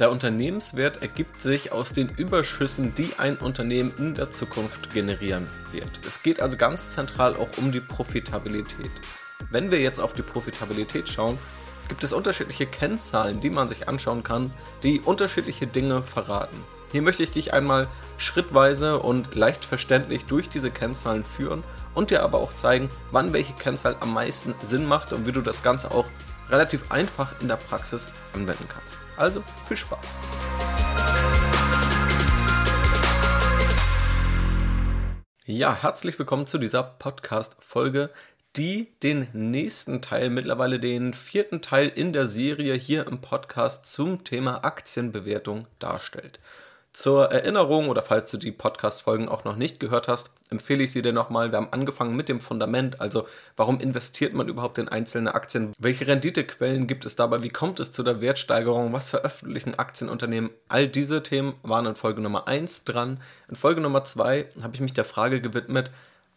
Der Unternehmenswert ergibt sich aus den Überschüssen, die ein Unternehmen in der Zukunft generieren wird. Es geht also ganz zentral auch um die Profitabilität. Wenn wir jetzt auf die Profitabilität schauen, gibt es unterschiedliche Kennzahlen, die man sich anschauen kann, die unterschiedliche Dinge verraten. Hier möchte ich dich einmal schrittweise und leicht verständlich durch diese Kennzahlen führen und dir aber auch zeigen, wann welche Kennzahl am meisten Sinn macht und wie du das Ganze auch relativ einfach in der Praxis anwenden kannst. Also viel Spaß! Ja, herzlich willkommen zu dieser Podcast-Folge, die den nächsten Teil, mittlerweile den vierten Teil in der Serie hier im Podcast zum Thema Aktienbewertung darstellt. Zur Erinnerung oder falls du die Podcast-Folgen auch noch nicht gehört hast, empfehle ich sie dir nochmal. Wir haben angefangen mit dem Fundament, also warum investiert man überhaupt in einzelne Aktien? Welche Renditequellen gibt es dabei? Wie kommt es zu der Wertsteigerung? Was veröffentlichen Aktienunternehmen? All diese Themen waren in Folge Nummer 1 dran. In Folge Nummer 2 habe ich mich der Frage gewidmet,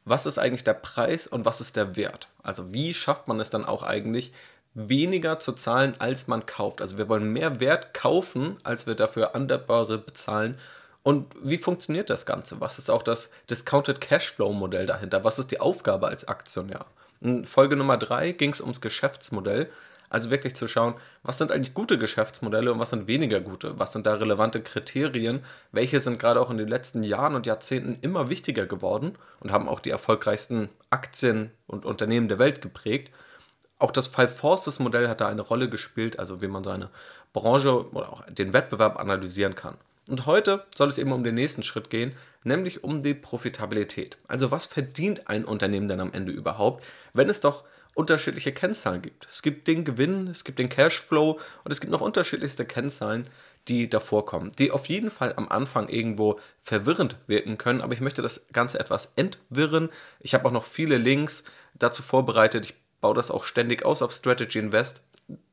was ist eigentlich der Preis und was ist der Wert? Also wie schafft man es dann auch eigentlich, weniger zu zahlen, als man kauft. Also wir wollen mehr Wert kaufen, als wir dafür an der Börse bezahlen. Und wie funktioniert das Ganze? Was ist auch das Discounted Cashflow Modell dahinter? Was ist die Aufgabe als Aktionär? In Folge Nummer 3 ging es ums Geschäftsmodell. Also wirklich zu schauen, was sind eigentlich gute Geschäftsmodelle und was sind weniger gute? Was sind da relevante Kriterien? Welche sind gerade auch in den letzten Jahren und Jahrzehnten immer wichtiger geworden und haben auch die erfolgreichsten Aktien und Unternehmen der Welt geprägt? Auch das Five Forces Modell hat da eine Rolle gespielt, also wie man seine Branche oder auch den Wettbewerb analysieren kann. Und heute soll es eben um den nächsten Schritt gehen, nämlich um die Profitabilität. Also was verdient ein Unternehmen denn am Ende überhaupt, wenn es doch unterschiedliche Kennzahlen gibt. Es gibt den Gewinn, es gibt den Cashflow und es gibt noch unterschiedlichste Kennzahlen, die davor kommen, die auf jeden Fall am Anfang irgendwo verwirrend wirken können, aber ich möchte das Ganze etwas entwirren. Ich habe auch noch viele Links dazu vorbereitet. Ich baue das auch ständig aus auf Strategy Invest,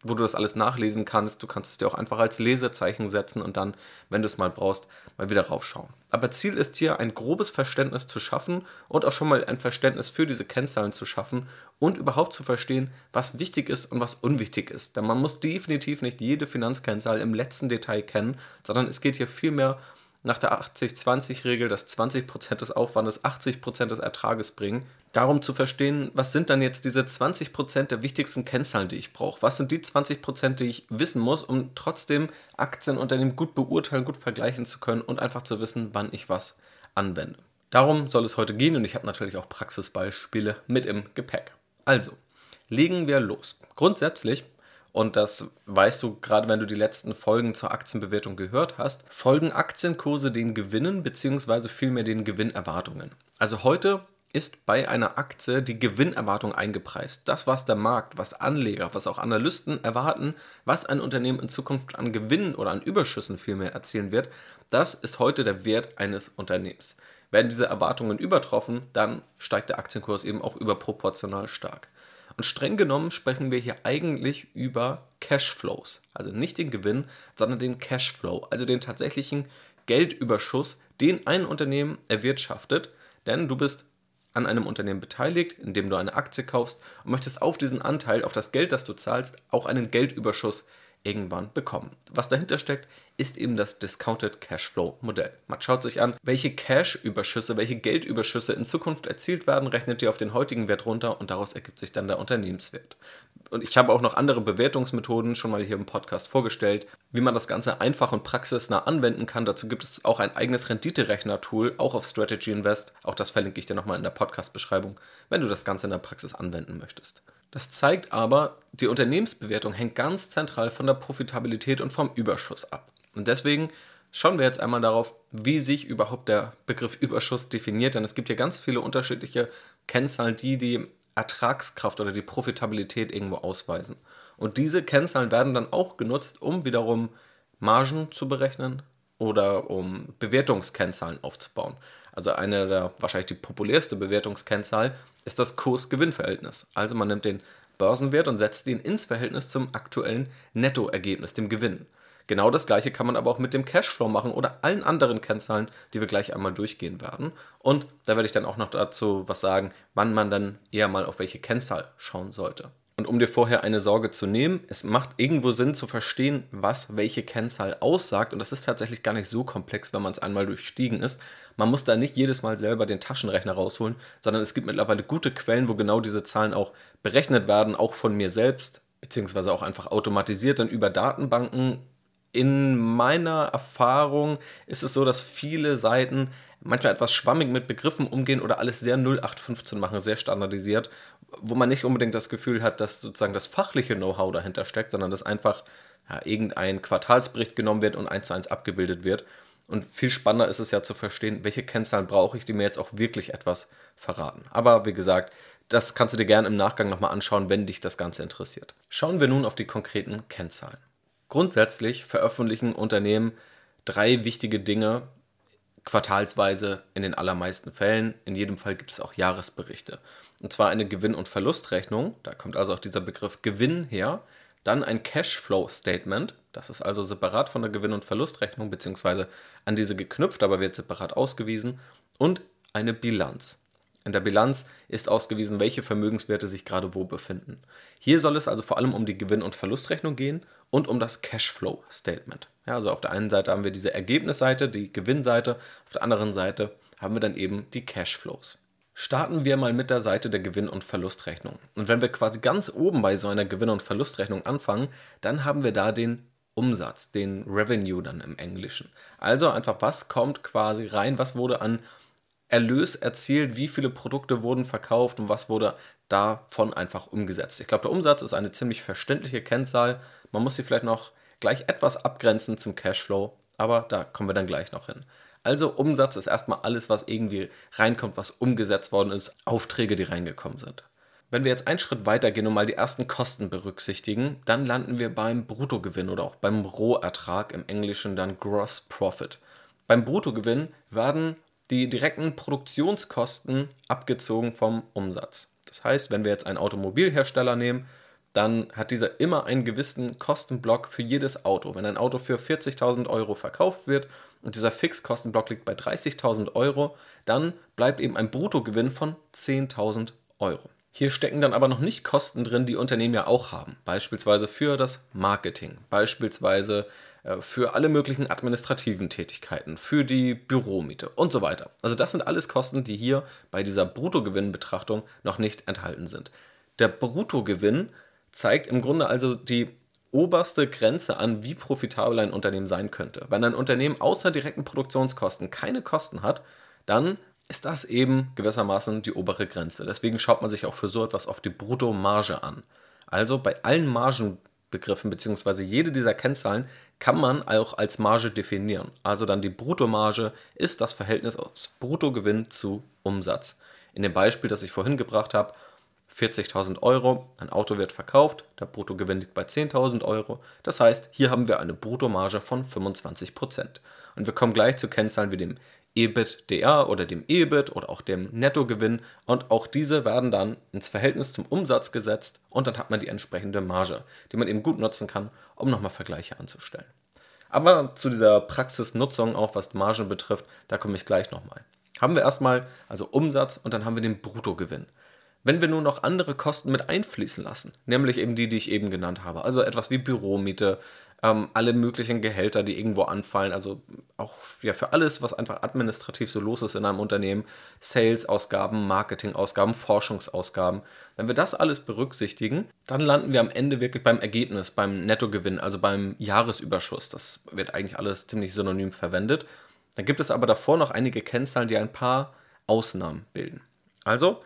wo du das alles nachlesen kannst. Du kannst es dir auch einfach als Lesezeichen setzen und dann, wenn du es mal brauchst, mal wieder raufschauen. Aber Ziel ist hier, ein grobes Verständnis zu schaffen und auch schon mal ein Verständnis für diese Kennzahlen zu schaffen und überhaupt zu verstehen, was wichtig ist und was unwichtig ist. Denn man muss definitiv nicht jede Finanzkennzahl im letzten Detail kennen, sondern es geht hier vielmehr um nach der 80-20-Regel, dass 20% des Aufwandes 80% des Ertrages bringen. Darum zu verstehen, was sind dann jetzt diese 20% der wichtigsten Kennzahlen, die ich brauche? Was sind die 20%, die ich wissen muss, um trotzdem Aktienunternehmen gut beurteilen, gut vergleichen zu können und einfach zu wissen, wann ich was anwende? Darum soll es heute gehen und ich habe natürlich auch Praxisbeispiele mit im Gepäck. Also, legen wir los. Grundsätzlich und das weißt du gerade, wenn du die letzten Folgen zur Aktienbewertung gehört hast, folgen Aktienkurse den Gewinnen bzw. vielmehr den Gewinnerwartungen. Also heute ist bei einer Aktie die Gewinnerwartung eingepreist. Das, was der Markt, was Anleger, was auch Analysten erwarten, was ein Unternehmen in Zukunft an Gewinnen oder an Überschüssen vielmehr erzielen wird, das ist heute der Wert eines Unternehmens. Werden diese Erwartungen übertroffen, dann steigt der Aktienkurs eben auch überproportional stark. Und streng genommen sprechen wir hier eigentlich über Cashflows. Also nicht den Gewinn, sondern den Cashflow, also den tatsächlichen Geldüberschuss, den ein Unternehmen erwirtschaftet. Denn du bist an einem Unternehmen beteiligt, indem du eine Aktie kaufst und möchtest auf diesen Anteil, auf das Geld, das du zahlst, auch einen Geldüberschuss irgendwann bekommen. Was dahinter steckt, ist eben das Discounted Cashflow Modell. Man schaut sich an, welche Cash-Überschüsse, welche Geldüberschüsse in Zukunft erzielt werden, rechnet ihr auf den heutigen Wert runter und daraus ergibt sich dann der Unternehmenswert. Und ich habe auch noch andere Bewertungsmethoden schon mal hier im Podcast vorgestellt, wie man das Ganze einfach und praxisnah anwenden kann. Dazu gibt es auch ein eigenes Renditerechner-Tool, auch auf Strategy Invest. Auch das verlinke ich dir nochmal in der Podcast-Beschreibung, wenn du das Ganze in der Praxis anwenden möchtest. Das zeigt aber, die Unternehmensbewertung hängt ganz zentral von der Profitabilität und vom Überschuss ab. Und deswegen schauen wir jetzt einmal darauf, wie sich überhaupt der Begriff Überschuss definiert. Denn es gibt hier ganz viele unterschiedliche Kennzahlen, die die Ertragskraft oder die Profitabilität irgendwo ausweisen. Und diese Kennzahlen werden dann auch genutzt, um wiederum Margen zu berechnen oder um Bewertungskennzahlen aufzubauen. Also eine der wahrscheinlich die populärste Bewertungskennzahl ist das Kurs-Gewinn-Verhältnis. Also man nimmt den Börsenwert und setzt ihn ins Verhältnis zum aktuellen Nettoergebnis, dem Gewinn. Genau das gleiche kann man aber auch mit dem Cashflow machen oder allen anderen Kennzahlen, die wir gleich einmal durchgehen werden. Und da werde ich dann auch noch dazu was sagen, wann man dann eher mal auf welche Kennzahl schauen sollte. Und um dir vorher eine Sorge zu nehmen, es macht irgendwo Sinn zu verstehen, was welche Kennzahl aussagt. Und das ist tatsächlich gar nicht so komplex, wenn man es einmal durchstiegen ist. Man muss da nicht jedes Mal selber den Taschenrechner rausholen, sondern es gibt mittlerweile gute Quellen, wo genau diese Zahlen auch berechnet werden, auch von mir selbst, beziehungsweise auch einfach automatisiert dann über Datenbanken. In meiner Erfahrung ist es so, dass viele Seiten manchmal etwas schwammig mit Begriffen umgehen oder alles sehr 0815 machen, sehr standardisiert, wo man nicht unbedingt das Gefühl hat, dass sozusagen das fachliche Know-how dahinter steckt, sondern dass einfach ja, irgendein Quartalsbericht genommen wird und eins zu eins abgebildet wird. Und viel spannender ist es ja zu verstehen, welche Kennzahlen brauche ich, die mir jetzt auch wirklich etwas verraten. Aber wie gesagt, das kannst du dir gerne im Nachgang nochmal anschauen, wenn dich das Ganze interessiert. Schauen wir nun auf die konkreten Kennzahlen. Grundsätzlich veröffentlichen Unternehmen drei wichtige Dinge, quartalsweise in den allermeisten Fällen. In jedem Fall gibt es auch Jahresberichte. Und zwar eine Gewinn- und Verlustrechnung, da kommt also auch dieser Begriff Gewinn her. Dann ein Cashflow-Statement, das ist also separat von der Gewinn- und Verlustrechnung, beziehungsweise an diese geknüpft, aber wird separat ausgewiesen. Und eine Bilanz. In der Bilanz ist ausgewiesen, welche Vermögenswerte sich gerade wo befinden. Hier soll es also vor allem um die Gewinn- und Verlustrechnung gehen und um das Cashflow-Statement. Ja, also auf der einen Seite haben wir diese Ergebnisseite, die Gewinnseite, auf der anderen Seite haben wir dann eben die Cashflows. Starten wir mal mit der Seite der Gewinn- und Verlustrechnung. Und wenn wir quasi ganz oben bei so einer Gewinn- und Verlustrechnung anfangen, dann haben wir da den Umsatz, den Revenue dann im Englischen. Also einfach, was kommt quasi rein, was wurde an Erlös erzielt, wie viele Produkte wurden verkauft und was wurde davon einfach umgesetzt. Ich glaube, der Umsatz ist eine ziemlich verständliche Kennzahl. Man muss sie vielleicht noch gleich etwas abgrenzen zum Cashflow, aber da kommen wir dann gleich noch hin. Also Umsatz ist erstmal alles, was irgendwie reinkommt, was umgesetzt worden ist, Aufträge, die reingekommen sind. Wenn wir jetzt einen Schritt weiter gehen und mal die ersten Kosten berücksichtigen, dann landen wir beim Bruttogewinn oder auch beim Rohertrag, im Englischen dann Gross Profit. Beim Bruttogewinn werden die direkten Produktionskosten abgezogen vom Umsatz. Das heißt, wenn wir jetzt einen Automobilhersteller nehmen, dann hat dieser immer einen gewissen Kostenblock für jedes Auto. Wenn ein Auto für 40.000 Euro verkauft wird und dieser Fixkostenblock liegt bei 30.000 Euro, dann bleibt eben ein Bruttogewinn von 10.000 Euro. Hier stecken dann aber noch nicht Kosten drin, die Unternehmen ja auch haben. Beispielsweise für das Marketing, beispielsweise äh, für alle möglichen administrativen Tätigkeiten, für die Büromiete und so weiter. Also das sind alles Kosten, die hier bei dieser Bruttogewinnbetrachtung noch nicht enthalten sind. Der Bruttogewinn zeigt im Grunde also die oberste Grenze an, wie profitabel ein Unternehmen sein könnte. Wenn ein Unternehmen außer direkten Produktionskosten keine Kosten hat, dann ist das eben gewissermaßen die obere Grenze. Deswegen schaut man sich auch für so etwas auf die Bruttomarge an. Also bei allen Margenbegriffen bzw. jede dieser Kennzahlen kann man auch als Marge definieren. Also dann die Bruttomarge ist das Verhältnis aus Bruttogewinn zu Umsatz. In dem Beispiel, das ich vorhin gebracht habe, 40.000 Euro, ein Auto wird verkauft, der Bruttogewinn liegt bei 10.000 Euro. Das heißt, hier haben wir eine Bruttomarge von 25%. Und wir kommen gleich zu Kennzahlen wie dem EBITDA oder dem EBIT oder auch dem Nettogewinn und auch diese werden dann ins Verhältnis zum Umsatz gesetzt und dann hat man die entsprechende Marge, die man eben gut nutzen kann, um nochmal Vergleiche anzustellen. Aber zu dieser Praxisnutzung, auch was Margen betrifft, da komme ich gleich nochmal. Haben wir erstmal also Umsatz und dann haben wir den Bruttogewinn. Wenn wir nun noch andere Kosten mit einfließen lassen, nämlich eben die, die ich eben genannt habe, also etwas wie Büromiete, ähm, alle möglichen Gehälter, die irgendwo anfallen, also auch ja, für alles, was einfach administrativ so los ist in einem Unternehmen, Sales-Ausgaben, Marketing-Ausgaben, Forschungsausgaben, wenn wir das alles berücksichtigen, dann landen wir am Ende wirklich beim Ergebnis, beim Nettogewinn, also beim Jahresüberschuss. Das wird eigentlich alles ziemlich synonym verwendet. Dann gibt es aber davor noch einige Kennzahlen, die ein paar Ausnahmen bilden. Also,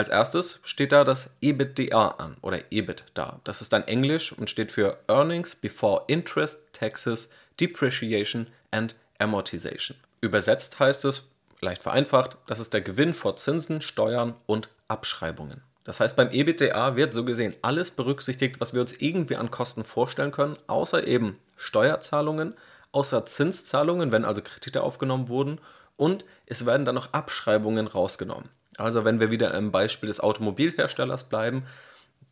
als erstes steht da das EBITDA an oder EBIT da. Das ist dann Englisch und steht für Earnings Before Interest, Taxes, Depreciation and Amortization. Übersetzt heißt es, leicht vereinfacht, das ist der Gewinn vor Zinsen, Steuern und Abschreibungen. Das heißt, beim EBITDA wird so gesehen alles berücksichtigt, was wir uns irgendwie an Kosten vorstellen können, außer eben Steuerzahlungen, außer Zinszahlungen, wenn also Kredite aufgenommen wurden und es werden dann noch Abschreibungen rausgenommen. Also wenn wir wieder im Beispiel des Automobilherstellers bleiben,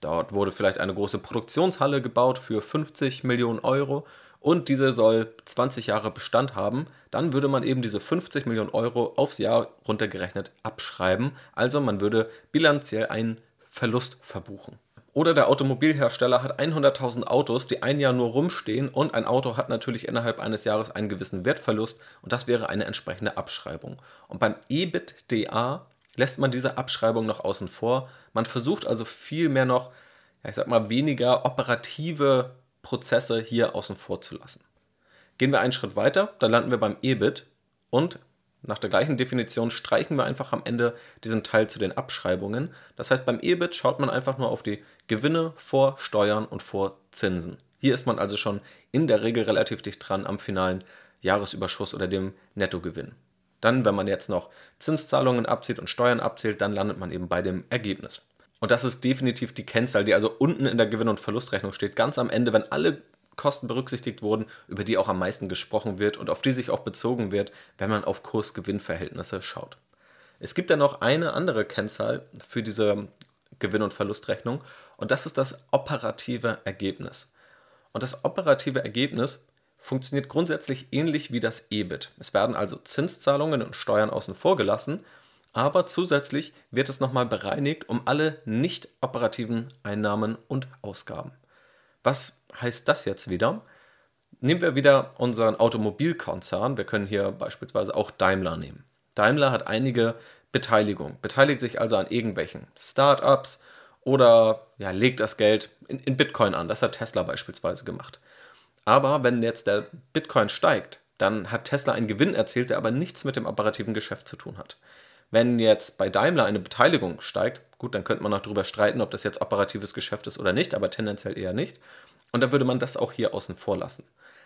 dort wurde vielleicht eine große Produktionshalle gebaut für 50 Millionen Euro und diese soll 20 Jahre Bestand haben, dann würde man eben diese 50 Millionen Euro aufs Jahr runtergerechnet abschreiben. Also man würde bilanziell einen Verlust verbuchen. Oder der Automobilhersteller hat 100.000 Autos, die ein Jahr nur rumstehen und ein Auto hat natürlich innerhalb eines Jahres einen gewissen Wertverlust und das wäre eine entsprechende Abschreibung. Und beim EBITDA lässt man diese Abschreibung noch außen vor. Man versucht also viel mehr noch, ja, ich sag mal, weniger operative Prozesse hier außen vor zu lassen. Gehen wir einen Schritt weiter, dann landen wir beim EBIT und nach der gleichen Definition streichen wir einfach am Ende diesen Teil zu den Abschreibungen. Das heißt, beim EBIT schaut man einfach nur auf die Gewinne vor Steuern und vor Zinsen. Hier ist man also schon in der Regel relativ dicht dran am finalen Jahresüberschuss oder dem Nettogewinn. Dann, wenn man jetzt noch Zinszahlungen abzieht und Steuern abzählt, dann landet man eben bei dem Ergebnis. Und das ist definitiv die Kennzahl, die also unten in der Gewinn- und Verlustrechnung steht, ganz am Ende, wenn alle Kosten berücksichtigt wurden, über die auch am meisten gesprochen wird und auf die sich auch bezogen wird, wenn man auf Kurs-Gewinn-Verhältnisse schaut. Es gibt dann noch eine andere Kennzahl für diese Gewinn- und Verlustrechnung und das ist das operative Ergebnis. Und das operative Ergebnis funktioniert grundsätzlich ähnlich wie das EBIT. Es werden also Zinszahlungen und Steuern außen vor gelassen, aber zusätzlich wird es nochmal bereinigt um alle nicht operativen Einnahmen und Ausgaben. Was heißt das jetzt wieder? Nehmen wir wieder unseren Automobilkonzern. Wir können hier beispielsweise auch Daimler nehmen. Daimler hat einige Beteiligungen, beteiligt sich also an irgendwelchen Startups oder ja, legt das Geld in, in Bitcoin an. Das hat Tesla beispielsweise gemacht. Aber wenn jetzt der Bitcoin steigt, dann hat Tesla einen Gewinn erzielt, der aber nichts mit dem operativen Geschäft zu tun hat. Wenn jetzt bei Daimler eine Beteiligung steigt, gut, dann könnte man noch darüber streiten, ob das jetzt operatives Geschäft ist oder nicht, aber tendenziell eher nicht. Und dann würde man das auch hier außen vor lassen.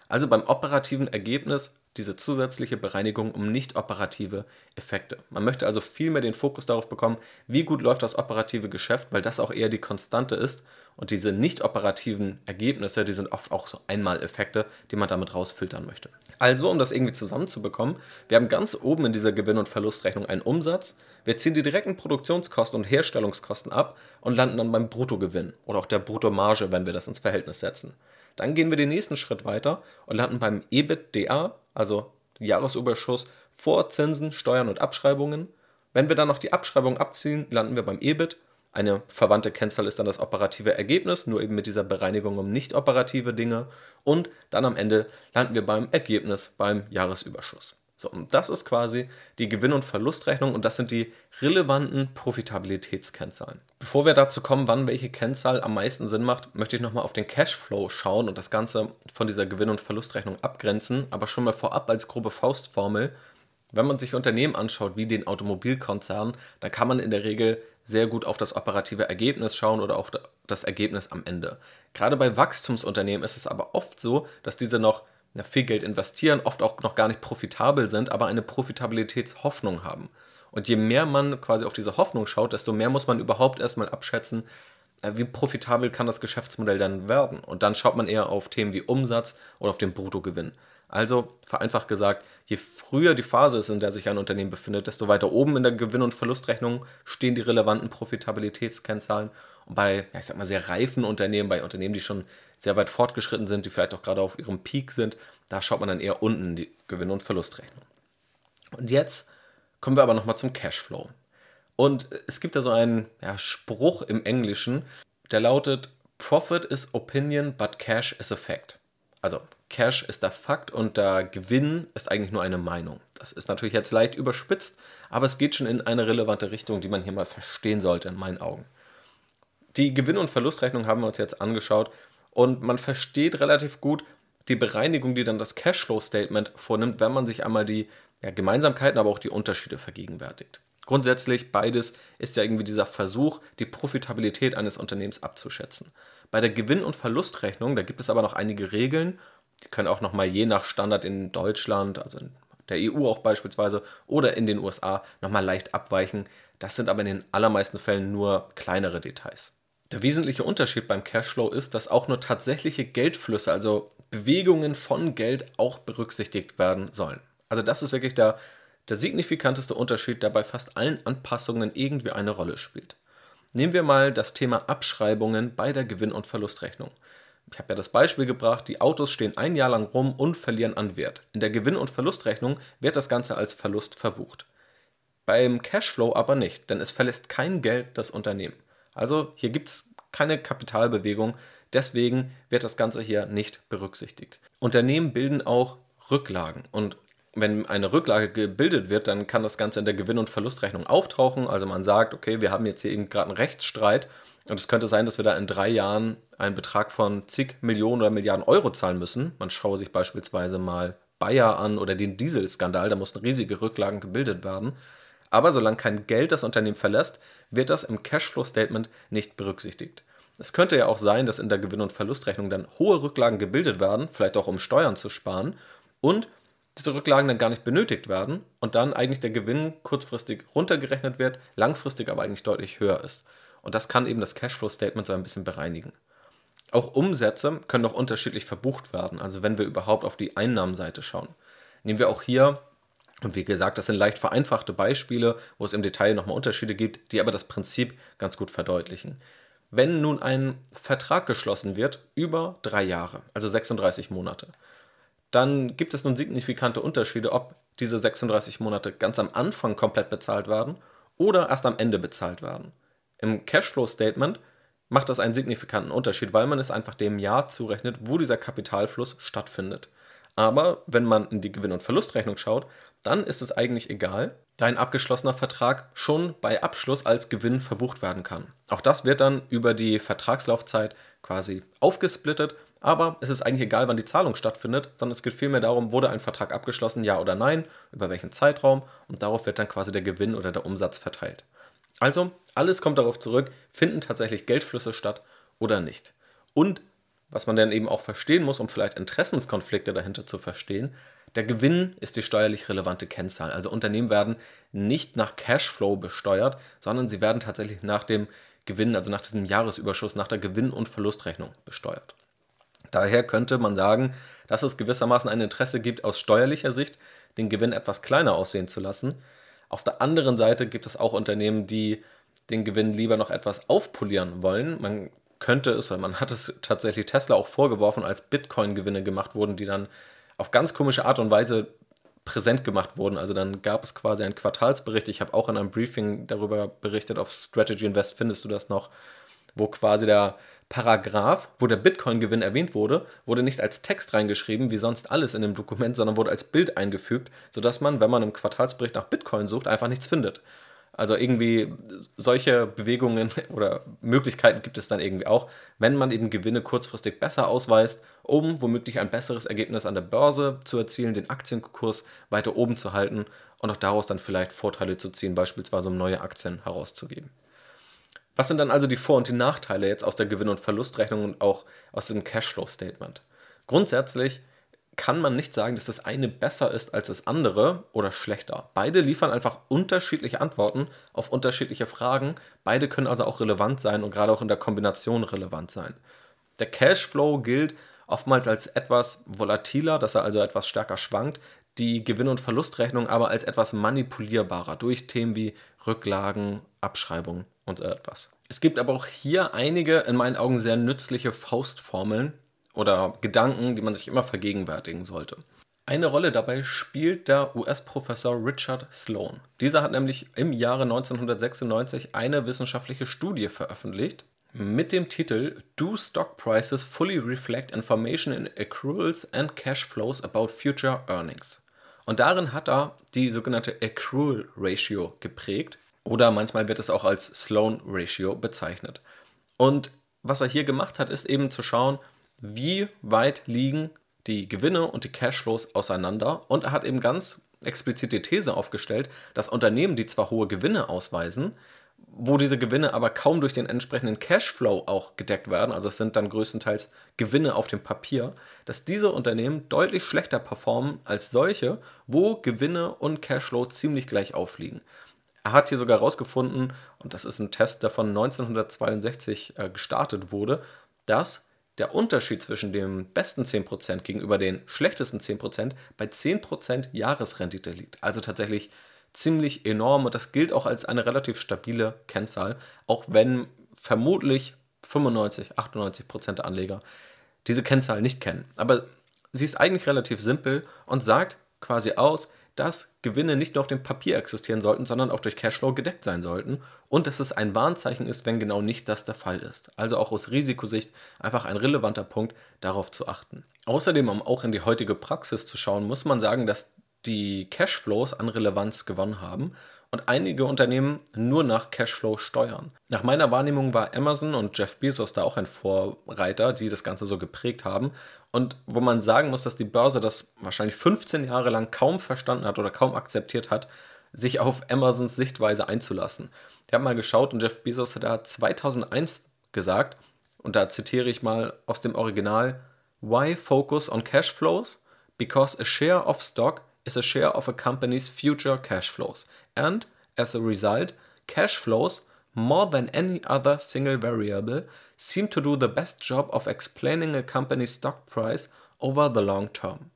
Also beim operativen Ergebnis diese zusätzliche Bereinigung um nicht operative Effekte. Man möchte also viel mehr den Fokus darauf bekommen, wie gut läuft das operative Geschäft, weil das auch eher die Konstante ist. Und diese nicht operativen Ergebnisse, die sind oft auch so Einmaleffekte, die man damit rausfiltern möchte. Also, um das irgendwie zusammenzubekommen, wir haben ganz oben in dieser Gewinn- und Verlustrechnung einen Umsatz, wir ziehen die direkten Produktionskosten und Herstellungskosten ab und landen dann beim Bruttogewinn oder auch der Bruttomarge, wenn wir das ins Verhältnis setzen. Dann gehen wir den nächsten Schritt weiter und landen beim EBITDA, also Jahresüberschuss vor Zinsen, Steuern und Abschreibungen. Wenn wir dann noch die Abschreibung abziehen, landen wir beim EBIT. Eine verwandte Kennzahl ist dann das operative Ergebnis, nur eben mit dieser Bereinigung um nicht operative Dinge. Und dann am Ende landen wir beim Ergebnis, beim Jahresüberschuss. So, und das ist quasi die Gewinn- und Verlustrechnung und das sind die relevanten Profitabilitätskennzahlen. Bevor wir dazu kommen, wann welche Kennzahl am meisten Sinn macht, möchte ich nochmal auf den Cashflow schauen und das Ganze von dieser Gewinn- und Verlustrechnung abgrenzen, aber schon mal vorab als grobe Faustformel. Wenn man sich Unternehmen anschaut, wie den Automobilkonzern, dann kann man in der Regel sehr gut auf das operative Ergebnis schauen oder auf das Ergebnis am Ende. Gerade bei Wachstumsunternehmen ist es aber oft so, dass diese noch ja, viel Geld investieren, oft auch noch gar nicht profitabel sind, aber eine Profitabilitätshoffnung haben. Und je mehr man quasi auf diese Hoffnung schaut, desto mehr muss man überhaupt erstmal abschätzen, äh, wie profitabel kann das Geschäftsmodell dann werden. Und dann schaut man eher auf Themen wie Umsatz oder auf den Bruttogewinn. Also vereinfacht gesagt, je früher die Phase ist, in der sich ein Unternehmen befindet, desto weiter oben in der Gewinn- und Verlustrechnung stehen die relevanten Profitabilitätskennzahlen. Und bei, ja, ich sag mal, sehr reifen Unternehmen, bei Unternehmen, die schon sehr weit fortgeschritten sind, die vielleicht auch gerade auf ihrem Peak sind, da schaut man dann eher unten in die Gewinn- und Verlustrechnung. Und jetzt kommen wir aber nochmal zum Cashflow. Und es gibt da so einen ja, Spruch im Englischen, der lautet: Profit is opinion, but cash is a fact. Also Cash ist der Fakt und der Gewinn ist eigentlich nur eine Meinung. Das ist natürlich jetzt leicht überspitzt, aber es geht schon in eine relevante Richtung, die man hier mal verstehen sollte, in meinen Augen. Die Gewinn- und Verlustrechnung haben wir uns jetzt angeschaut und man versteht relativ gut die Bereinigung, die dann das Cashflow-Statement vornimmt, wenn man sich einmal die ja, Gemeinsamkeiten, aber auch die Unterschiede vergegenwärtigt. Grundsätzlich beides ist ja irgendwie dieser Versuch, die Profitabilität eines Unternehmens abzuschätzen. Bei der Gewinn- und Verlustrechnung, da gibt es aber noch einige Regeln die können auch nochmal je nach Standard in Deutschland, also in der EU auch beispielsweise, oder in den USA nochmal leicht abweichen. Das sind aber in den allermeisten Fällen nur kleinere Details. Der wesentliche Unterschied beim Cashflow ist, dass auch nur tatsächliche Geldflüsse, also Bewegungen von Geld, auch berücksichtigt werden sollen. Also das ist wirklich der, der signifikanteste Unterschied, der bei fast allen Anpassungen irgendwie eine Rolle spielt. Nehmen wir mal das Thema Abschreibungen bei der Gewinn- und Verlustrechnung. Ich habe ja das Beispiel gebracht, die Autos stehen ein Jahr lang rum und verlieren an Wert. In der Gewinn- und Verlustrechnung wird das Ganze als Verlust verbucht. Beim Cashflow aber nicht, denn es verlässt kein Geld das Unternehmen. Also hier gibt es keine Kapitalbewegung. Deswegen wird das Ganze hier nicht berücksichtigt. Unternehmen bilden auch Rücklagen und wenn eine Rücklage gebildet wird, dann kann das Ganze in der Gewinn- und Verlustrechnung auftauchen. Also man sagt, okay, wir haben jetzt hier eben gerade einen Rechtsstreit und es könnte sein, dass wir da in drei Jahren einen Betrag von zig Millionen oder Milliarden Euro zahlen müssen. Man schaue sich beispielsweise mal Bayer an oder den Dieselskandal, da mussten riesige Rücklagen gebildet werden. Aber solange kein Geld das Unternehmen verlässt, wird das im Cashflow-Statement nicht berücksichtigt. Es könnte ja auch sein, dass in der Gewinn- und Verlustrechnung dann hohe Rücklagen gebildet werden, vielleicht auch um Steuern zu sparen, und diese Rücklagen dann gar nicht benötigt werden und dann eigentlich der Gewinn kurzfristig runtergerechnet wird, langfristig aber eigentlich deutlich höher ist. Und das kann eben das Cashflow-Statement so ein bisschen bereinigen. Auch Umsätze können noch unterschiedlich verbucht werden, also wenn wir überhaupt auf die Einnahmenseite schauen. Nehmen wir auch hier, und wie gesagt, das sind leicht vereinfachte Beispiele, wo es im Detail nochmal Unterschiede gibt, die aber das Prinzip ganz gut verdeutlichen. Wenn nun ein Vertrag geschlossen wird über drei Jahre, also 36 Monate, dann gibt es nun signifikante Unterschiede, ob diese 36 Monate ganz am Anfang komplett bezahlt werden oder erst am Ende bezahlt werden. Im Cashflow-Statement macht das einen signifikanten Unterschied, weil man es einfach dem Jahr zurechnet, wo dieser Kapitalfluss stattfindet. Aber wenn man in die Gewinn- und Verlustrechnung schaut, dann ist es eigentlich egal, da ein abgeschlossener Vertrag schon bei Abschluss als Gewinn verbucht werden kann. Auch das wird dann über die Vertragslaufzeit quasi aufgesplittet aber es ist eigentlich egal, wann die Zahlung stattfindet, sondern es geht vielmehr darum, wurde ein Vertrag abgeschlossen, ja oder nein, über welchen Zeitraum und darauf wird dann quasi der Gewinn oder der Umsatz verteilt. Also, alles kommt darauf zurück, finden tatsächlich Geldflüsse statt oder nicht. Und was man dann eben auch verstehen muss, um vielleicht Interessenskonflikte dahinter zu verstehen, der Gewinn ist die steuerlich relevante Kennzahl. Also Unternehmen werden nicht nach Cashflow besteuert, sondern sie werden tatsächlich nach dem Gewinn, also nach diesem Jahresüberschuss, nach der Gewinn- und Verlustrechnung besteuert. Daher könnte man sagen, dass es gewissermaßen ein Interesse gibt, aus steuerlicher Sicht den Gewinn etwas kleiner aussehen zu lassen. Auf der anderen Seite gibt es auch Unternehmen, die den Gewinn lieber noch etwas aufpolieren wollen. Man könnte es, man hat es tatsächlich Tesla auch vorgeworfen, als Bitcoin-Gewinne gemacht wurden, die dann auf ganz komische Art und Weise präsent gemacht wurden. Also dann gab es quasi einen Quartalsbericht. Ich habe auch in einem Briefing darüber berichtet, auf Strategy Invest findest du das noch, wo quasi der Paragraph, wo der Bitcoin-Gewinn erwähnt wurde, wurde nicht als Text reingeschrieben, wie sonst alles in dem Dokument, sondern wurde als Bild eingefügt, sodass man, wenn man im Quartalsbericht nach Bitcoin sucht, einfach nichts findet. Also irgendwie solche Bewegungen oder Möglichkeiten gibt es dann irgendwie auch, wenn man eben Gewinne kurzfristig besser ausweist, um womöglich ein besseres Ergebnis an der Börse zu erzielen, den Aktienkurs weiter oben zu halten und auch daraus dann vielleicht Vorteile zu ziehen, beispielsweise um neue Aktien herauszugeben. Was sind dann also die Vor- und die Nachteile jetzt aus der Gewinn- und Verlustrechnung und auch aus dem Cashflow-Statement? Grundsätzlich kann man nicht sagen, dass das eine besser ist als das andere oder schlechter. Beide liefern einfach unterschiedliche Antworten auf unterschiedliche Fragen. Beide können also auch relevant sein und gerade auch in der Kombination relevant sein. Der Cashflow gilt oftmals als etwas volatiler, dass er also etwas stärker schwankt, die Gewinn- und Verlustrechnung aber als etwas manipulierbarer durch Themen wie Rücklagen, Abschreibungen und etwas. Es gibt aber auch hier einige in meinen Augen sehr nützliche Faustformeln oder Gedanken, die man sich immer vergegenwärtigen sollte. Eine Rolle dabei spielt der US-Professor Richard Sloan. Dieser hat nämlich im Jahre 1996 eine wissenschaftliche Studie veröffentlicht mit dem Titel Do Stock Prices Fully Reflect Information in Accruals and Cash Flows About Future Earnings? Und darin hat er die sogenannte Accrual Ratio geprägt, oder manchmal wird es auch als Sloan Ratio bezeichnet. Und was er hier gemacht hat, ist eben zu schauen, wie weit liegen die Gewinne und die Cashflows auseinander. Und er hat eben ganz explizit die These aufgestellt, dass Unternehmen, die zwar hohe Gewinne ausweisen, wo diese Gewinne aber kaum durch den entsprechenden Cashflow auch gedeckt werden, also es sind dann größtenteils Gewinne auf dem Papier, dass diese Unternehmen deutlich schlechter performen als solche, wo Gewinne und Cashflow ziemlich gleich aufliegen. Er hat hier sogar herausgefunden, und das ist ein Test, der von 1962 äh, gestartet wurde, dass der Unterschied zwischen dem besten 10% gegenüber den schlechtesten 10% bei 10% Jahresrendite liegt. Also tatsächlich ziemlich enorm und das gilt auch als eine relativ stabile Kennzahl, auch wenn vermutlich 95, 98% der Anleger diese Kennzahl nicht kennen. Aber sie ist eigentlich relativ simpel und sagt quasi aus, dass Gewinne nicht nur auf dem Papier existieren sollten, sondern auch durch Cashflow gedeckt sein sollten und dass es ein Warnzeichen ist, wenn genau nicht das der Fall ist. Also auch aus Risikosicht einfach ein relevanter Punkt, darauf zu achten. Außerdem, um auch in die heutige Praxis zu schauen, muss man sagen, dass die Cashflows an Relevanz gewonnen haben und einige Unternehmen nur nach Cashflow steuern. Nach meiner Wahrnehmung war Amazon und Jeff Bezos da auch ein Vorreiter, die das Ganze so geprägt haben. Und wo man sagen muss, dass die Börse das wahrscheinlich 15 Jahre lang kaum verstanden hat oder kaum akzeptiert hat, sich auf Amazons Sichtweise einzulassen. Ich habe mal geschaut und Jeff Bezos hat da 2001 gesagt, und da zitiere ich mal aus dem Original, Why focus on cash flows? Because a share of stock is a share of a company's future cash flows, and as a result, cash flows, more than any other single variable, seem to do the best job of explaining a company's stock price over the long term.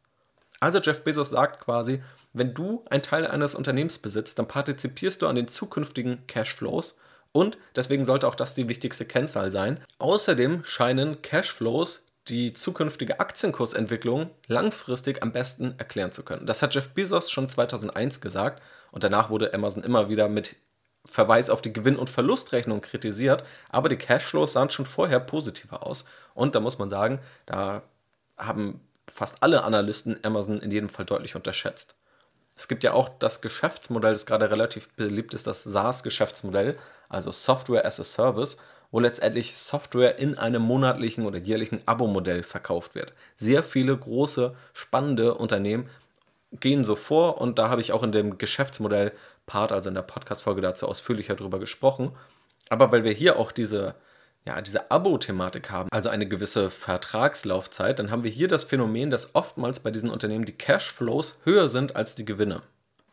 Also Jeff Bezos sagt quasi, wenn du ein Teil eines Unternehmens besitzt, dann partizipierst du an den zukünftigen Cashflows und deswegen sollte auch das die wichtigste Kennzahl sein. Außerdem scheinen Cashflows die zukünftige Aktienkursentwicklung langfristig am besten erklären zu können. Das hat Jeff Bezos schon 2001 gesagt und danach wurde Amazon immer wieder mit Verweis auf die Gewinn- und Verlustrechnung kritisiert, aber die Cashflows sahen schon vorher positiver aus und da muss man sagen, da haben fast alle Analysten Amazon in jedem Fall deutlich unterschätzt. Es gibt ja auch das Geschäftsmodell, das gerade relativ beliebt ist, das SaaS-Geschäftsmodell, also Software as a Service wo letztendlich Software in einem monatlichen oder jährlichen Abo-Modell verkauft wird. Sehr viele große, spannende Unternehmen gehen so vor und da habe ich auch in dem Geschäftsmodell-Part, also in der Podcast-Folge dazu ausführlicher drüber gesprochen. Aber weil wir hier auch diese, ja, diese Abo-Thematik haben, also eine gewisse Vertragslaufzeit, dann haben wir hier das Phänomen, dass oftmals bei diesen Unternehmen die Cashflows höher sind als die Gewinne.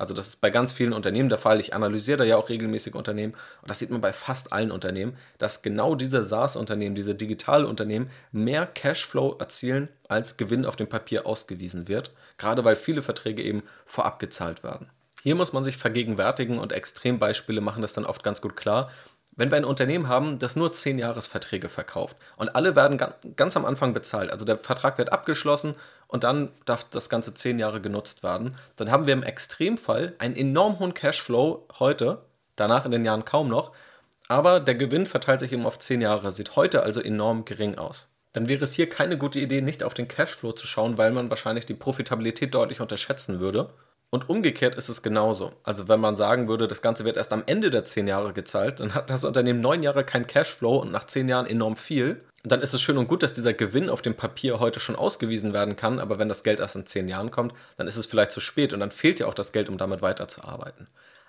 Also das ist bei ganz vielen Unternehmen der Fall. Ich analysiere da ja auch regelmäßig Unternehmen und das sieht man bei fast allen Unternehmen, dass genau diese SaaS-Unternehmen, diese Digitalunternehmen mehr Cashflow erzielen, als Gewinn auf dem Papier ausgewiesen wird, gerade weil viele Verträge eben vorab gezahlt werden. Hier muss man sich vergegenwärtigen und Extrembeispiele machen das dann oft ganz gut klar. Wenn wir ein Unternehmen haben, das nur 10 Jahresverträge verkauft und alle werden ganz am Anfang bezahlt, also der Vertrag wird abgeschlossen und dann darf das Ganze 10 Jahre genutzt werden, dann haben wir im Extremfall einen enorm hohen Cashflow heute, danach in den Jahren kaum noch, aber der Gewinn verteilt sich eben auf 10 Jahre, sieht heute also enorm gering aus. Dann wäre es hier keine gute Idee, nicht auf den Cashflow zu schauen, weil man wahrscheinlich die Profitabilität deutlich unterschätzen würde. Und umgekehrt ist es genauso. Also wenn man sagen würde, das Ganze wird erst am Ende der 10 Jahre gezahlt, dann hat das Unternehmen 9 Jahre kein Cashflow und nach 10 Jahren enorm viel. dann ist es schön und gut, dass dieser Gewinn auf dem Papier heute schon ausgewiesen werden kann, aber wenn das Geld erst in 10 Jahren kommt, dann ist es vielleicht zu spät und dann fehlt ja auch das Geld, um damit weiterzuarbeiten.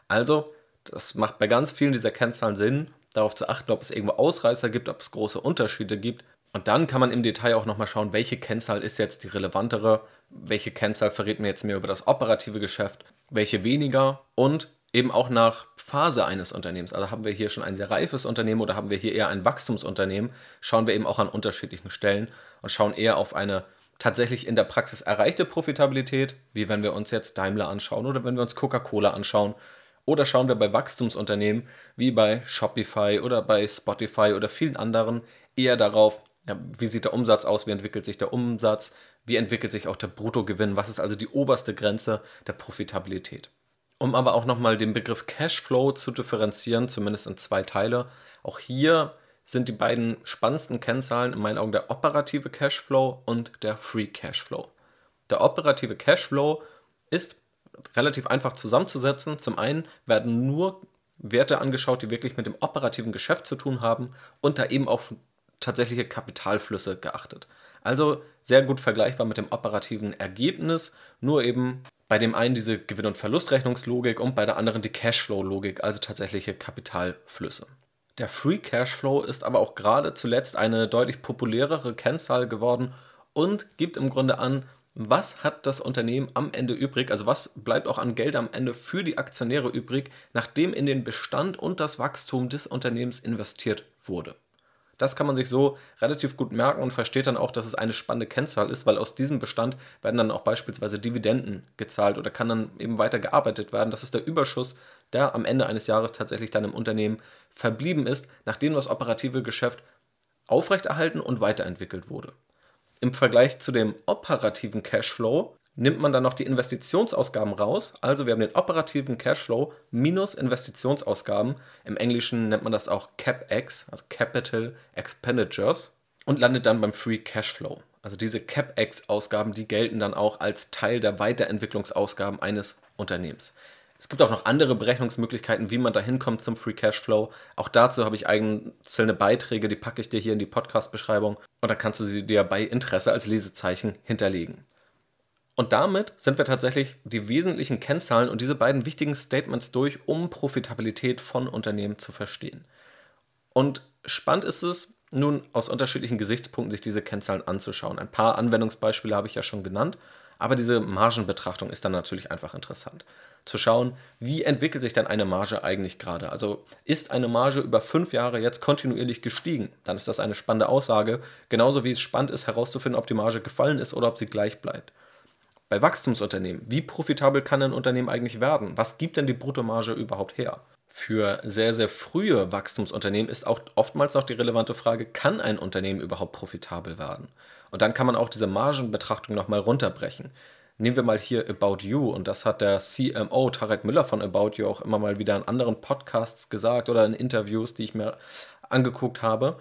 Also, das macht bei ganz vielen dieser Kennzahlen Sinn, darauf zu achten, ob es irgendwo Ausreißer gibt, ob es große Unterschiede gibt. Und dann kann man im Detail auch nochmal schauen, welche Kennzahl ist jetzt die relevantere welche Kennzahl verrät mir jetzt mehr über das operative Geschäft, welche weniger und eben auch nach Phase eines Unternehmens. Also haben wir hier schon ein sehr reifes Unternehmen oder haben wir hier eher ein Wachstumsunternehmen, schauen wir eben auch an unterschiedlichen Stellen und schauen eher auf eine tatsächlich in der Praxis erreichte Profitabilität, wie wenn wir uns jetzt Daimler anschauen oder wenn wir uns Coca-Cola anschauen. Oder schauen wir bei Wachstumsunternehmen wie bei Shopify oder bei Spotify oder vielen anderen eher darauf, ja, wie sieht der Umsatz aus, wie entwickelt sich der Umsatz, wie entwickelt sich auch der Bruttogewinn, was ist also die oberste Grenze der Profitabilität. Um aber auch nochmal den Begriff Cashflow zu differenzieren, zumindest in zwei Teile, auch hier sind die beiden spannendsten Kennzahlen in meinen Augen der operative Cashflow und der Free Cashflow. Der operative Cashflow ist relativ einfach zusammenzusetzen. Zum einen werden nur Werte angeschaut, die wirklich mit dem operativen Geschäft zu tun haben und da eben auf tatsächliche Kapitalflüsse geachtet. Also sehr gut vergleichbar mit dem operativen Ergebnis, nur eben bei dem einen diese Gewinn- und Verlustrechnungslogik und bei der anderen die Cashflow-Logik, also tatsächliche Kapitalflüsse. Der Free Cashflow ist aber auch gerade zuletzt eine deutlich populärere Kennzahl geworden und gibt im Grunde an, was hat das Unternehmen am Ende übrig, also was bleibt auch an Geld am Ende für die Aktionäre übrig, nachdem in den Bestand und das Wachstum des Unternehmens investiert wurde. Das kann man sich so relativ gut merken und versteht dann auch, dass es eine spannende Kennzahl ist, weil aus diesem Bestand werden dann auch beispielsweise Dividenden gezahlt oder kann dann eben weiter gearbeitet werden. Das ist der Überschuss, der am Ende eines Jahres tatsächlich dann im Unternehmen verblieben ist, nachdem das operative Geschäft aufrechterhalten und weiterentwickelt wurde. Im Vergleich zu dem operativen Cashflow nimmt man dann noch die Investitionsausgaben raus. Also wir haben den operativen Cashflow minus Investitionsausgaben. Im Englischen nennt man das auch CapEx, also Capital Expenditures, und landet dann beim Free Cashflow. Also diese CapEx-Ausgaben, die gelten dann auch als Teil der Weiterentwicklungsausgaben eines Unternehmens. Es gibt auch noch andere Berechnungsmöglichkeiten, wie man da hinkommt zum Free Cashflow. Auch dazu habe ich einzelne Beiträge, die packe ich dir hier in die Podcast-Beschreibung und da kannst du sie dir bei Interesse als Lesezeichen hinterlegen. Und damit sind wir tatsächlich die wesentlichen Kennzahlen und diese beiden wichtigen Statements durch, um Profitabilität von Unternehmen zu verstehen. Und spannend ist es, nun aus unterschiedlichen Gesichtspunkten sich diese Kennzahlen anzuschauen. Ein paar Anwendungsbeispiele habe ich ja schon genannt, aber diese Margenbetrachtung ist dann natürlich einfach interessant. Zu schauen, wie entwickelt sich denn eine Marge eigentlich gerade? Also ist eine Marge über fünf Jahre jetzt kontinuierlich gestiegen? Dann ist das eine spannende Aussage, genauso wie es spannend ist herauszufinden, ob die Marge gefallen ist oder ob sie gleich bleibt bei Wachstumsunternehmen, wie profitabel kann ein Unternehmen eigentlich werden? Was gibt denn die Bruttomarge überhaupt her? Für sehr, sehr frühe Wachstumsunternehmen ist auch oftmals noch die relevante Frage, kann ein Unternehmen überhaupt profitabel werden? Und dann kann man auch diese Margenbetrachtung nochmal runterbrechen. Nehmen wir mal hier About You und das hat der CMO Tarek Müller von About You auch immer mal wieder in anderen Podcasts gesagt oder in Interviews, die ich mir angeguckt habe,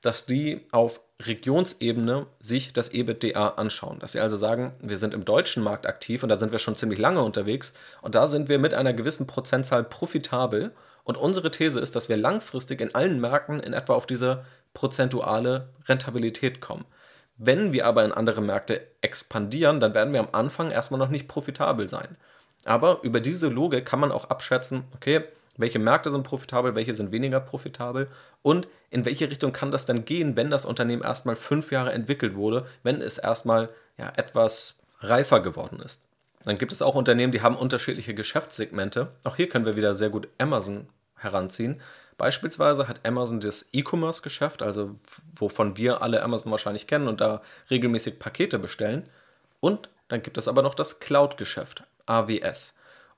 dass die auf Regionsebene sich das EBITDA anschauen. Dass sie also sagen, wir sind im deutschen Markt aktiv und da sind wir schon ziemlich lange unterwegs und da sind wir mit einer gewissen Prozentzahl profitabel und unsere These ist, dass wir langfristig in allen Märkten in etwa auf diese prozentuale Rentabilität kommen. Wenn wir aber in andere Märkte expandieren, dann werden wir am Anfang erstmal noch nicht profitabel sein. Aber über diese Logik kann man auch abschätzen, okay, welche Märkte sind profitabel, welche sind weniger profitabel und in welche Richtung kann das dann gehen, wenn das Unternehmen erstmal fünf Jahre entwickelt wurde, wenn es erstmal ja, etwas reifer geworden ist. Dann gibt es auch Unternehmen, die haben unterschiedliche Geschäftssegmente. Auch hier können wir wieder sehr gut Amazon heranziehen. Beispielsweise hat Amazon das E-Commerce-Geschäft, also wovon wir alle Amazon wahrscheinlich kennen und da regelmäßig Pakete bestellen. Und dann gibt es aber noch das Cloud-Geschäft, AWS.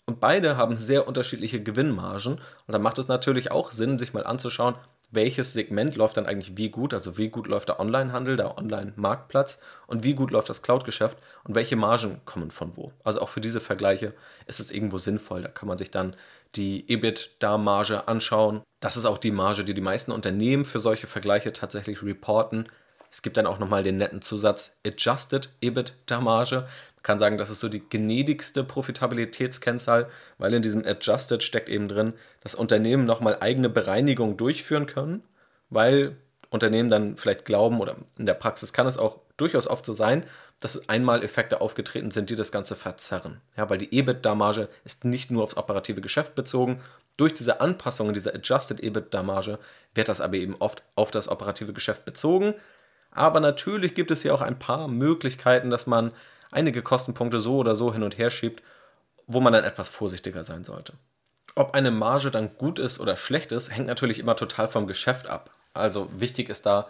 Und beide haben sehr unterschiedliche Gewinnmargen. Und da macht es natürlich auch Sinn, sich mal anzuschauen, welches Segment läuft dann eigentlich wie gut, also wie gut läuft der Onlinehandel, der Online-Marktplatz und wie gut läuft das Cloud-Geschäft und welche Margen kommen von wo. Also auch für diese Vergleiche ist es irgendwo sinnvoll. Da kann man sich dann die EBITDA-Marge anschauen. Das ist auch die Marge, die die meisten Unternehmen für solche Vergleiche tatsächlich reporten. Es gibt dann auch nochmal den netten Zusatz Adjusted EBITDA-Marge. Man kann sagen, das ist so die gnädigste Profitabilitätskennzahl, weil in diesem Adjusted steckt eben drin, dass Unternehmen nochmal eigene Bereinigung durchführen können, weil Unternehmen dann vielleicht glauben oder in der Praxis kann es auch durchaus oft so sein, dass einmal Effekte aufgetreten sind, die das Ganze verzerren. Ja, weil die EBITDA-Marge ist nicht nur aufs operative Geschäft bezogen. Durch diese Anpassungen, diese Adjusted EBITDA-Marge, wird das aber eben oft auf das operative Geschäft bezogen. Aber natürlich gibt es hier auch ein paar Möglichkeiten, dass man einige Kostenpunkte so oder so hin und her schiebt, wo man dann etwas vorsichtiger sein sollte. Ob eine Marge dann gut ist oder schlecht ist, hängt natürlich immer total vom Geschäft ab. Also wichtig ist da,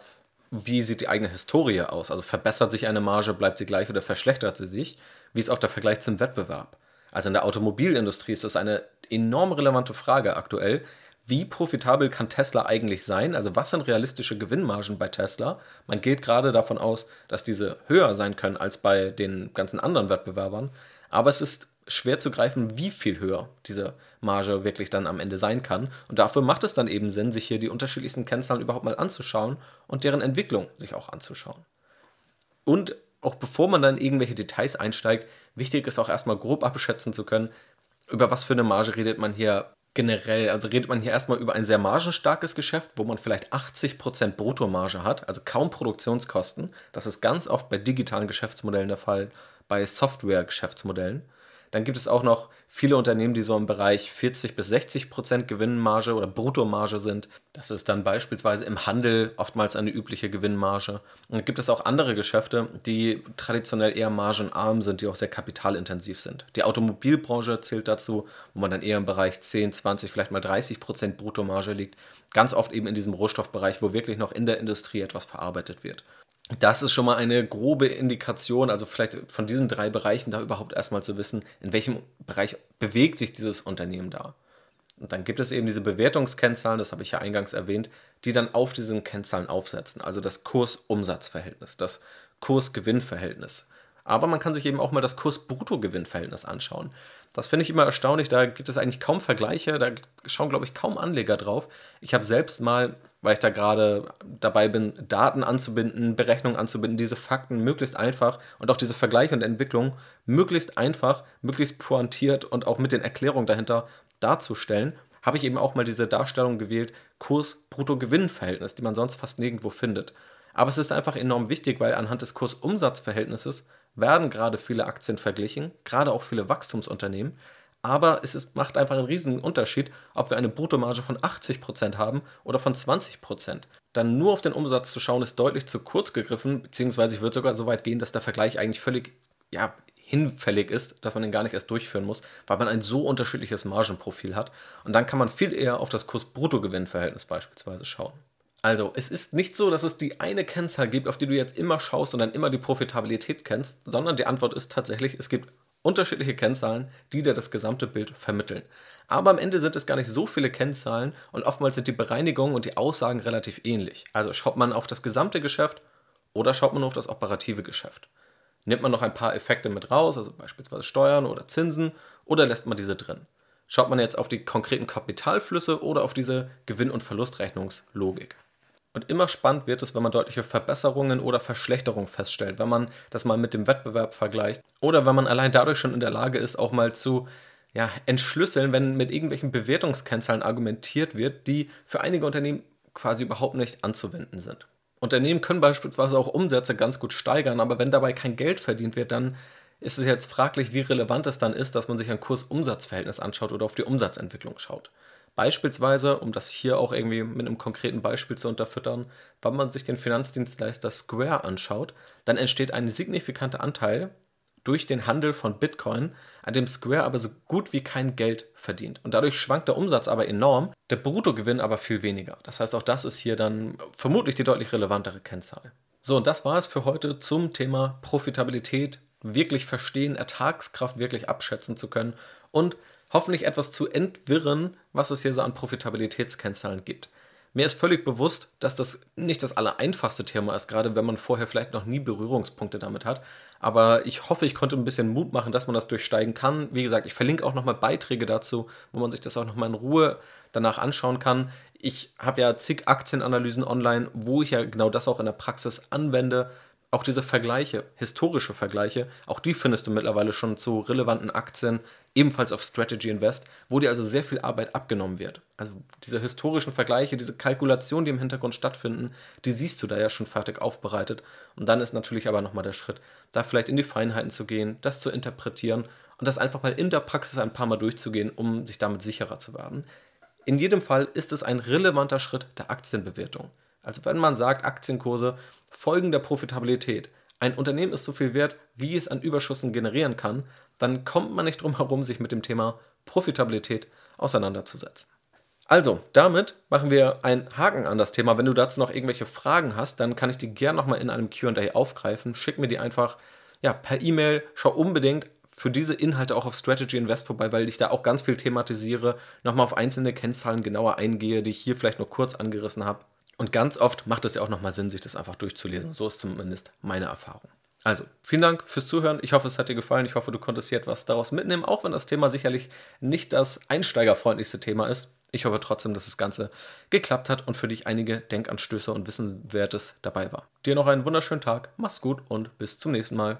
wie sieht die eigene Historie aus? Also verbessert sich eine Marge, bleibt sie gleich oder verschlechtert sie sich? Wie ist auch der Vergleich zum Wettbewerb? Also in der Automobilindustrie ist das eine enorm relevante Frage aktuell, wie profitabel kann Tesla eigentlich sein? Also was sind realistische Gewinnmargen bei Tesla? Man geht gerade davon aus, dass diese höher sein können als bei den ganzen anderen Wettbewerbern. Aber es ist schwer zu greifen, wie viel höher diese Marge wirklich dann am Ende sein kann. Und dafür macht es dann eben Sinn, sich hier die unterschiedlichsten Kennzahlen überhaupt mal anzuschauen und deren Entwicklung sich auch anzuschauen. Und auch bevor man dann irgendwelche Details einsteigt, wichtig ist auch erstmal grob abschätzen zu können, über was für eine Marge redet man hier generell, also redet man hier erstmal über ein sehr margenstarkes Geschäft, wo man vielleicht 80% Bruttomarge hat, also kaum Produktionskosten. Das ist ganz oft bei digitalen Geschäftsmodellen der Fall, bei Software-Geschäftsmodellen. Dann gibt es auch noch viele Unternehmen, die so im Bereich 40 bis 60 Prozent Gewinnmarge oder Bruttomarge sind. Das ist dann beispielsweise im Handel oftmals eine übliche Gewinnmarge. Und gibt es auch andere Geschäfte, die traditionell eher margenarm sind, die auch sehr kapitalintensiv sind. Die Automobilbranche zählt dazu, wo man dann eher im Bereich 10, 20, vielleicht mal 30 Prozent Bruttomarge liegt. Ganz oft eben in diesem Rohstoffbereich, wo wirklich noch in der Industrie etwas verarbeitet wird das ist schon mal eine grobe Indikation, also vielleicht von diesen drei Bereichen da überhaupt erstmal zu wissen, in welchem Bereich bewegt sich dieses Unternehmen da. Und dann gibt es eben diese Bewertungskennzahlen, das habe ich ja eingangs erwähnt, die dann auf diesen Kennzahlen aufsetzen. Also das Kurs-Umsatz-Verhältnis, das Kurs-Gewinn-Verhältnis. Aber man kann sich eben auch mal das Kurs-Brutto-Gewinn-Verhältnis anschauen. Das finde ich immer erstaunlich, da gibt es eigentlich kaum Vergleiche, da schauen, glaube ich, kaum Anleger drauf. Ich habe selbst mal, weil ich da gerade dabei bin, Daten anzubinden, Berechnungen anzubinden, diese Fakten möglichst einfach und auch diese Vergleiche und Entwicklung möglichst einfach, möglichst pointiert und auch mit den Erklärungen dahinter darzustellen, habe ich eben auch mal diese Darstellung gewählt, Kurs-Brutto-Gewinn-Verhältnis, die man sonst fast nirgendwo findet. Aber es ist einfach enorm wichtig, weil anhand des Kurs-Umsatz-Verhältnisses werden gerade viele Aktien verglichen, gerade auch viele Wachstumsunternehmen. Aber es ist, macht einfach einen riesigen Unterschied, ob wir eine Bruttomarge von 80% haben oder von 20%. Dann nur auf den Umsatz zu schauen, ist deutlich zu kurz gegriffen, beziehungsweise ich würde sogar so weit gehen, dass der Vergleich eigentlich völlig ja, hinfällig ist, dass man ihn gar nicht erst durchführen muss, weil man ein so unterschiedliches Margenprofil hat. Und dann kann man viel eher auf das Kurs-Brutto-Gewinn-Verhältnis beispielsweise schauen. Also, es ist nicht so, dass es die eine Kennzahl gibt, auf die du jetzt immer schaust und dann immer die Profitabilität kennst, sondern die Antwort ist tatsächlich, es gibt unterschiedliche Kennzahlen, die dir das gesamte Bild vermitteln. Aber am Ende sind es gar nicht so viele Kennzahlen und oftmals sind die Bereinigungen und die Aussagen relativ ähnlich. Also schaut man auf das gesamte Geschäft oder schaut man nur auf das operative Geschäft. Nimmt man noch ein paar Effekte mit raus, also beispielsweise Steuern oder Zinsen, oder lässt man diese drin? Schaut man jetzt auf die konkreten Kapitalflüsse oder auf diese Gewinn- und Verlustrechnungslogik? Und immer spannend wird es, wenn man deutliche Verbesserungen oder Verschlechterungen feststellt, wenn man das mal mit dem Wettbewerb vergleicht oder wenn man allein dadurch schon in der Lage ist, auch mal zu ja, entschlüsseln, wenn mit irgendwelchen Bewertungskennzahlen argumentiert wird, die für einige Unternehmen quasi überhaupt nicht anzuwenden sind. Unternehmen können beispielsweise auch Umsätze ganz gut steigern, aber wenn dabei kein Geld verdient wird, dann ist es jetzt fraglich, wie relevant es dann ist, dass man sich ein Kurs-Umsatz-Verhältnis anschaut oder auf die Umsatzentwicklung schaut. Beispielsweise, um das hier auch irgendwie mit einem konkreten Beispiel zu unterfüttern, wenn man sich den Finanzdienstleister Square anschaut, dann entsteht ein signifikanter Anteil durch den Handel von Bitcoin, an dem Square aber so gut wie kein Geld verdient. Und dadurch schwankt der Umsatz aber enorm, der Bruttogewinn aber viel weniger. Das heißt, auch das ist hier dann vermutlich die deutlich relevantere Kennzahl. So, und das war es für heute zum Thema Profitabilität, wirklich verstehen, Ertragskraft wirklich abschätzen zu können und hoffentlich etwas zu entwirren, was es hier so an Profitabilitätskennzahlen gibt. Mir ist völlig bewusst, dass das nicht das allereinfachste Thema ist, gerade wenn man vorher vielleicht noch nie Berührungspunkte damit hat. Aber ich hoffe, ich konnte ein bisschen Mut machen, dass man das durchsteigen kann. Wie gesagt, ich verlinke auch nochmal Beiträge dazu, wo man sich das auch nochmal in Ruhe danach anschauen kann. Ich habe ja zig Aktienanalysen online, wo ich ja genau das auch in der Praxis anwende. Auch diese Vergleiche, historische Vergleiche, auch die findest du mittlerweile schon zu relevanten Aktien, ebenfalls auf Strategy Invest, wo dir also sehr viel Arbeit abgenommen wird. Also diese historischen Vergleiche, diese Kalkulationen, die im Hintergrund stattfinden, die siehst du da ja schon fertig aufbereitet. Und dann ist natürlich aber nochmal der Schritt, da vielleicht in die Feinheiten zu gehen, das zu interpretieren und das einfach mal in der Praxis ein paar Mal durchzugehen, um sich damit sicherer zu werden. In jedem Fall ist es ein relevanter Schritt der Aktienbewertung. Also wenn man sagt, Aktienkurse folgen der Profitabilität, ein Unternehmen ist so viel wert, wie es an Überschüssen generieren kann, dann kommt man nicht drum herum, sich mit dem Thema Profitabilität auseinanderzusetzen. Also, damit machen wir einen Haken an das Thema. Wenn du dazu noch irgendwelche Fragen hast, dann kann ich die gerne nochmal in einem QA aufgreifen. Schick mir die einfach ja, per E-Mail. Schau unbedingt für diese Inhalte auch auf Strategy Invest vorbei, weil ich da auch ganz viel thematisiere, nochmal auf einzelne Kennzahlen genauer eingehe, die ich hier vielleicht nur kurz angerissen habe. Und ganz oft macht es ja auch nochmal Sinn, sich das einfach durchzulesen. So ist zumindest meine Erfahrung. Also, vielen Dank fürs Zuhören. Ich hoffe, es hat dir gefallen. Ich hoffe, du konntest hier etwas daraus mitnehmen, auch wenn das Thema sicherlich nicht das einsteigerfreundlichste Thema ist. Ich hoffe trotzdem, dass das Ganze geklappt hat und für dich einige Denkanstöße und Wissenswertes dabei war. Dir noch einen wunderschönen Tag, mach's gut und bis zum nächsten Mal.